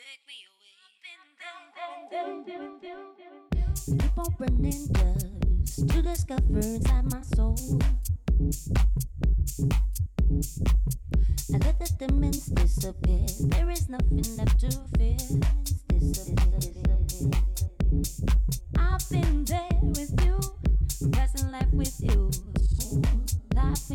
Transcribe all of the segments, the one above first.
took me away. Keep on burning dust to discover inside my soul. I let the demons disappear. There is nothing left to fear. I've been there with you, passing life with you. Life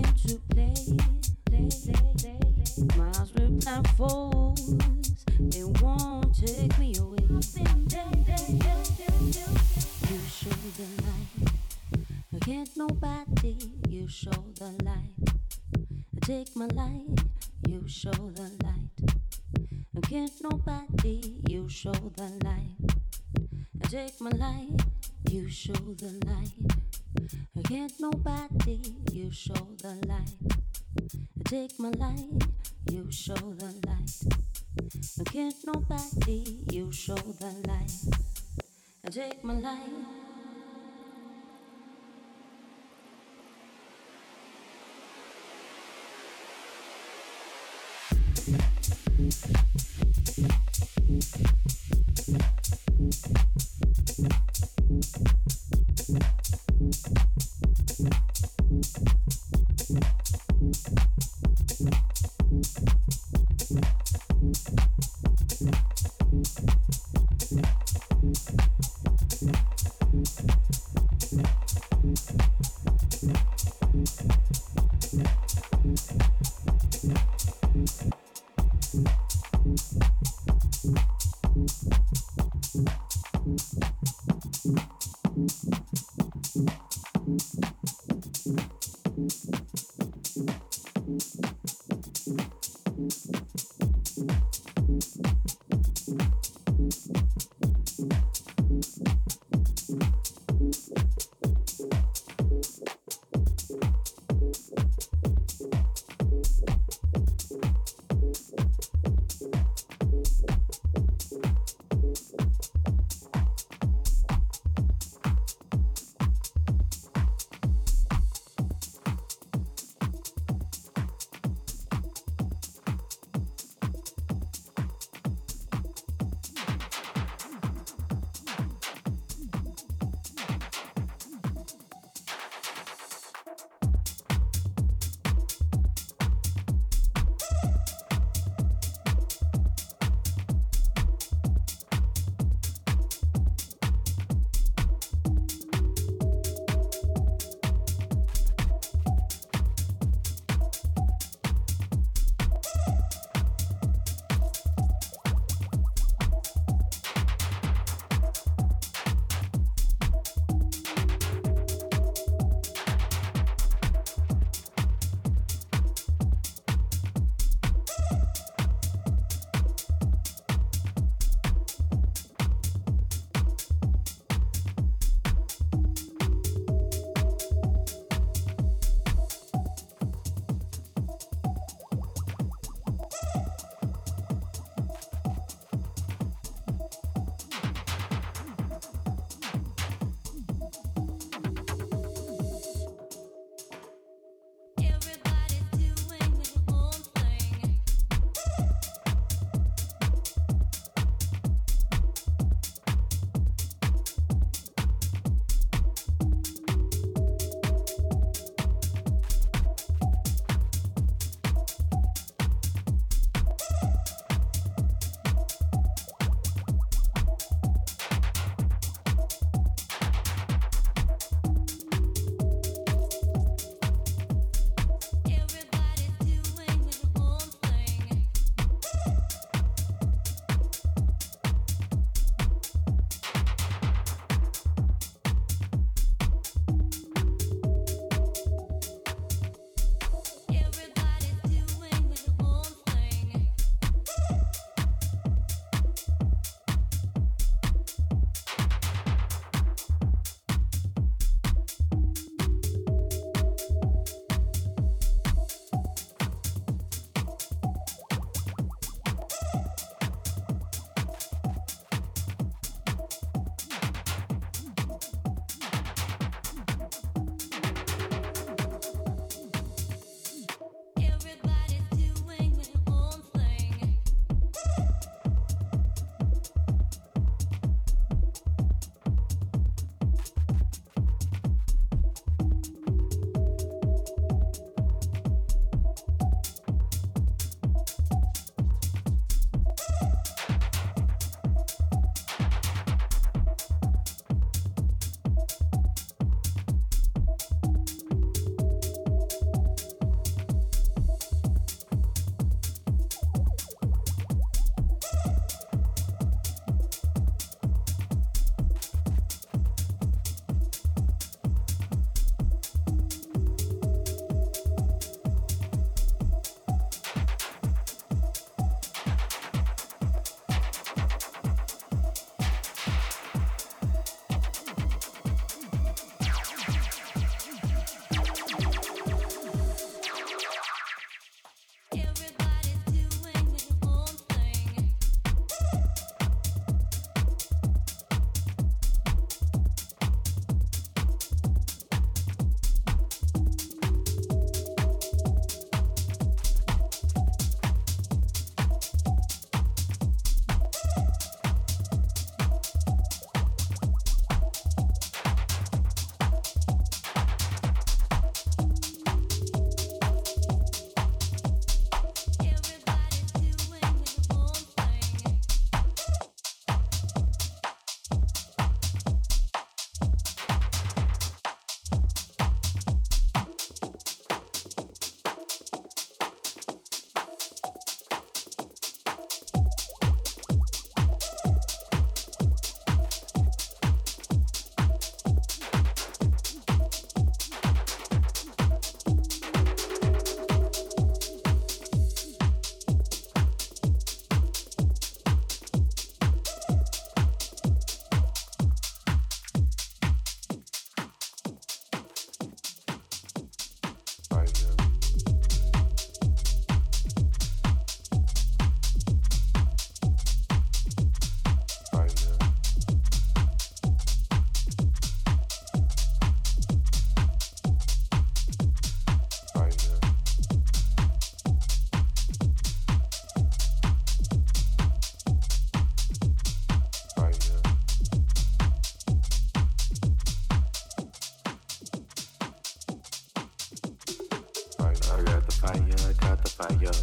fire, got the fire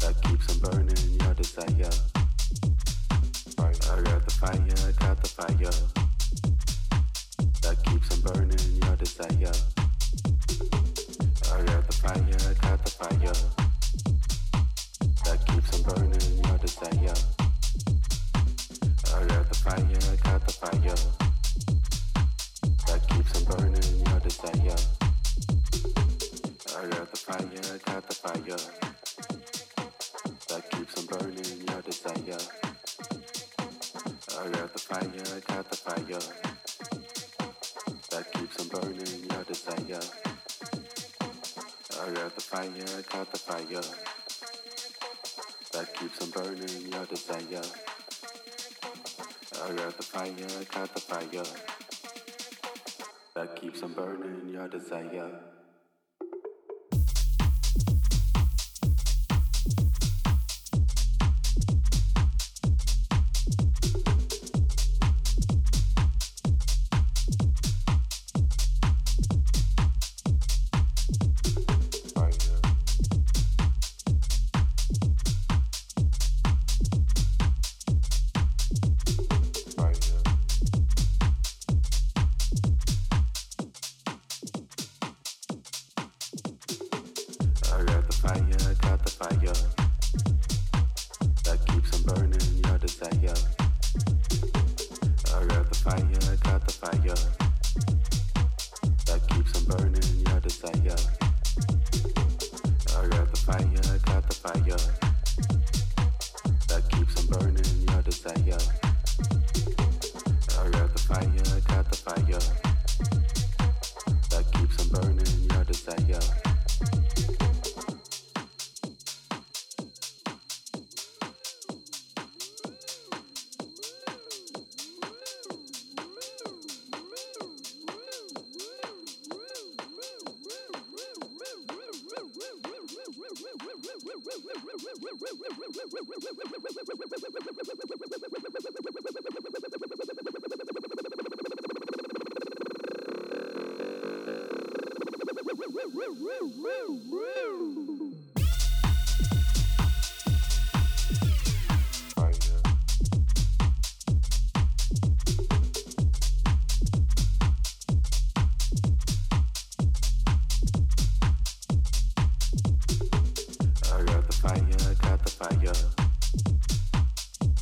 that keeps on burning your desire. Got the fire, got the fire that keeps on burning your desire. I got the fire, got the fire that keeps on burning your desire. I got the fire, got the fire. had the fire that keeps on burning your desire. I got the fire, I got the fire that keeps on burning your desire. I got the fire, I got the fire that keeps on burning your desire. I got the fire, I got the fire that keeps on burning your desire.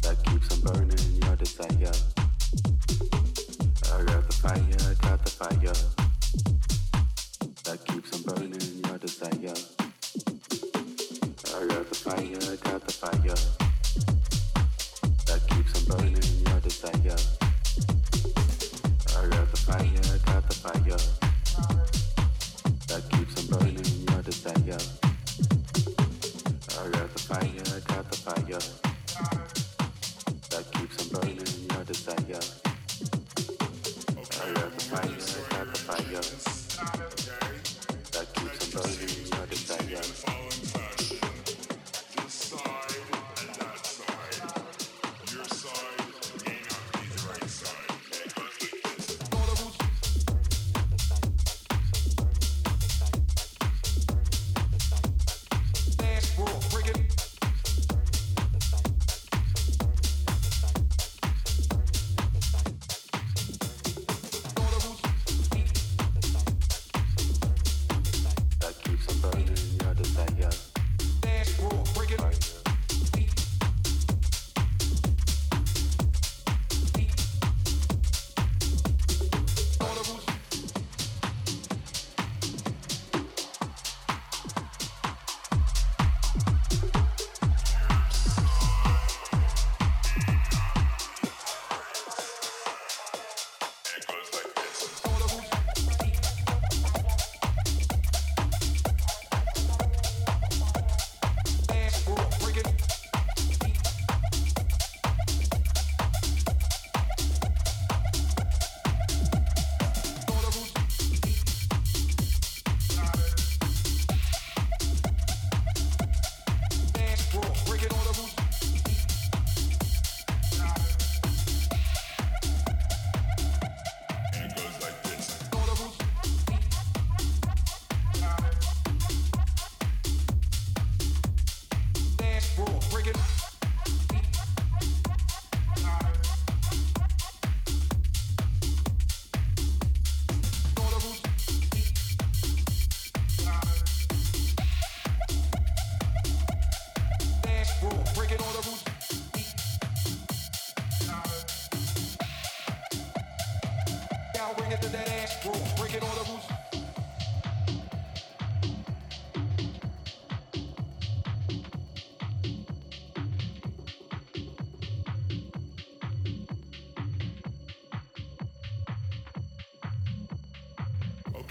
that keeps on burning your desire. I got the fire, got the fire.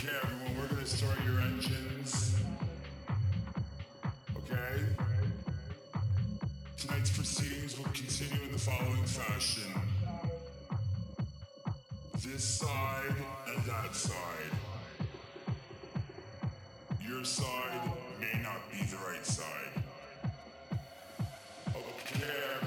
Okay, everyone, we're gonna start your engines. Okay? Tonight's proceedings will continue in the following fashion this side and that side. Your side may not be the right side. Okay.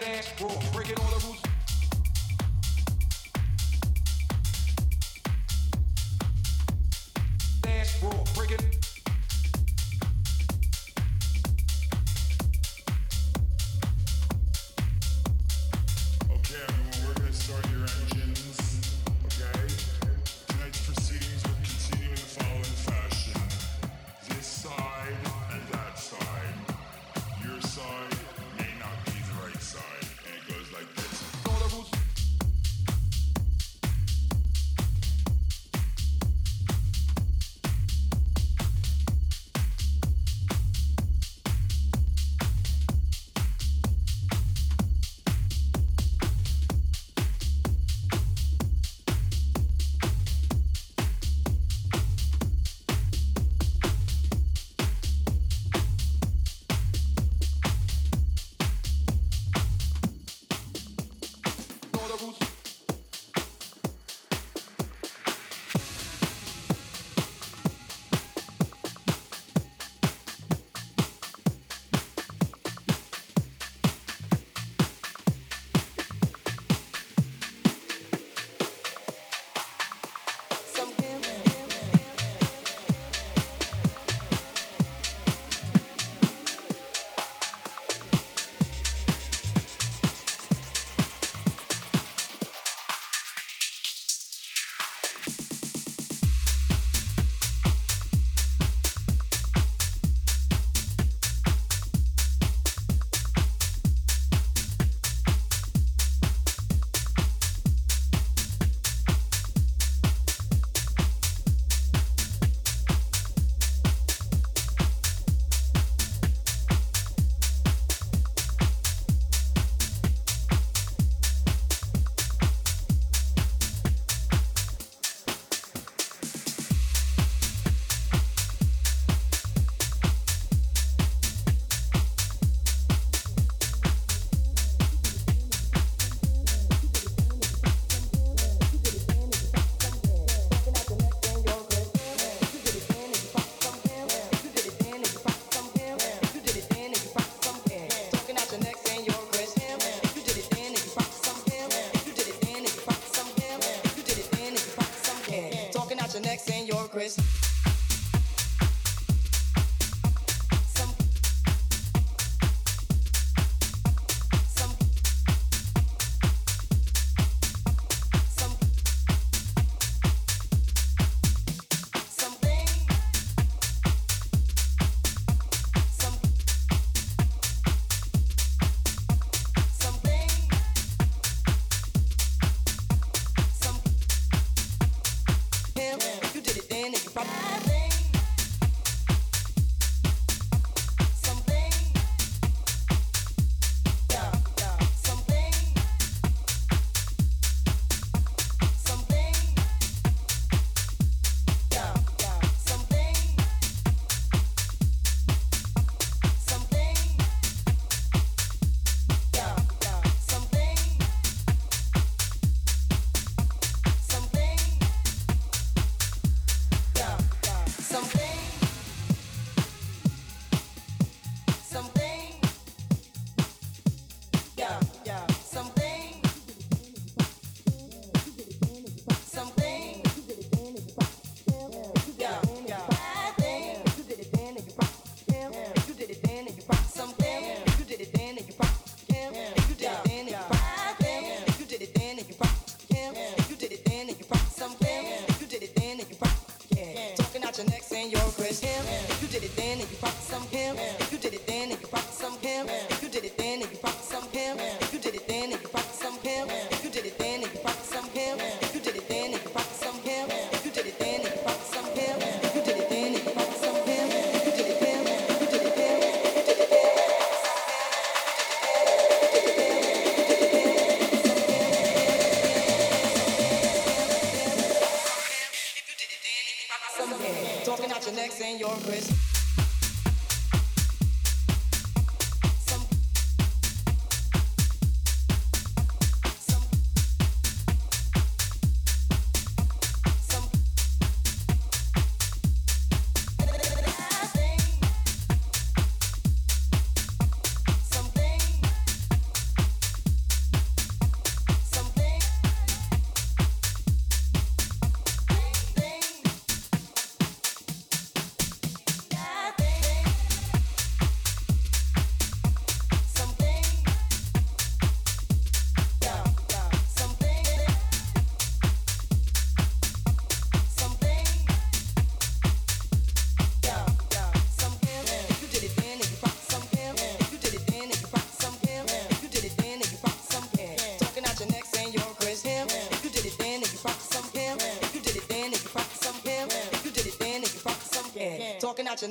that ass raw. Breaking all the rules.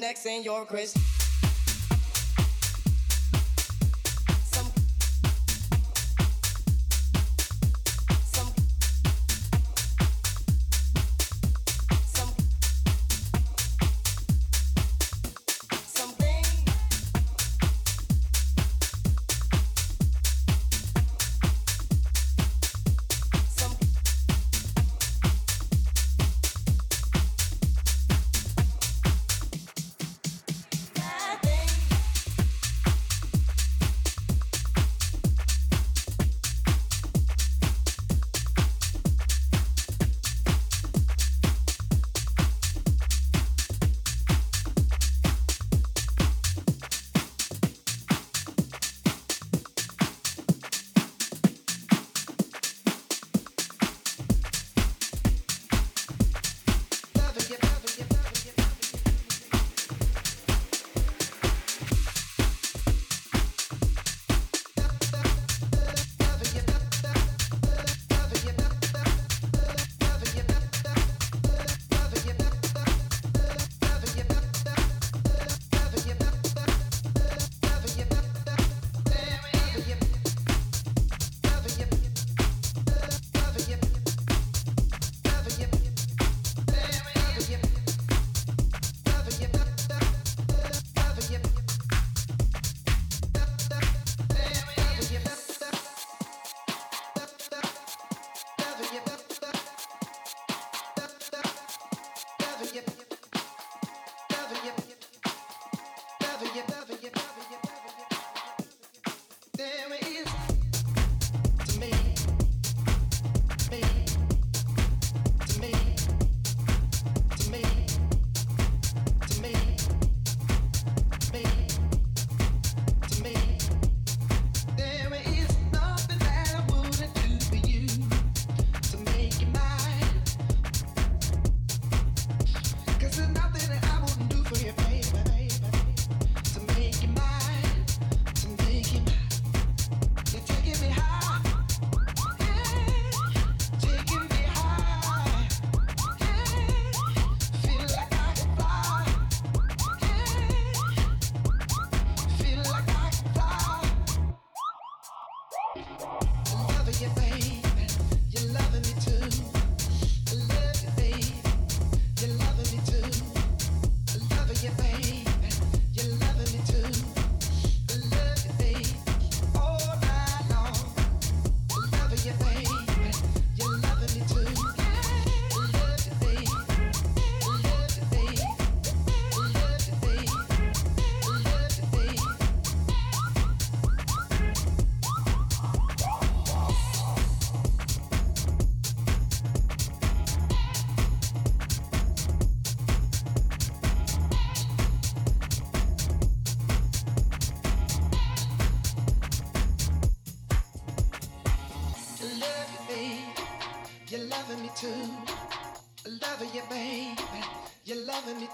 Necks and your Chris.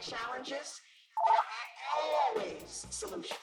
challenges, there are always solutions.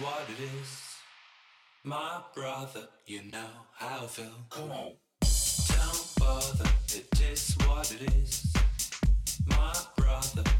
what it is. My brother, you know how I feel. Come on is what it is, my brother.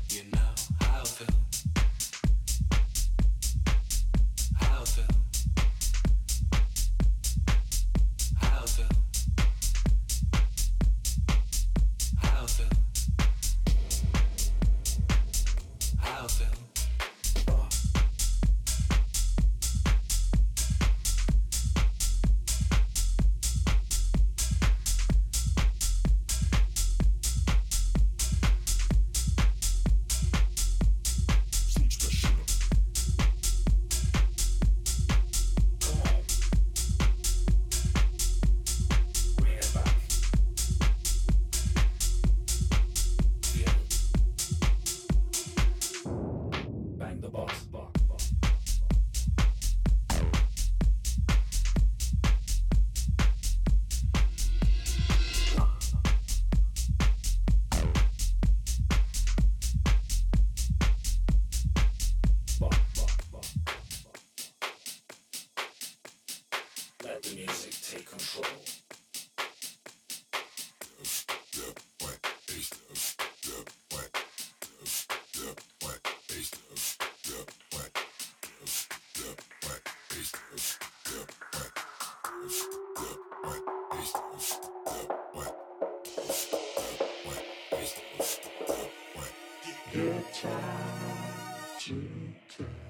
So give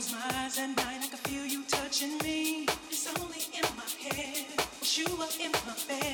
close my eyes at night, I can feel you touching me. It's only in my head, but you are in my bed.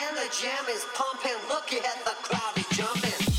And the jam is pumping. Look at the crowd is jumping.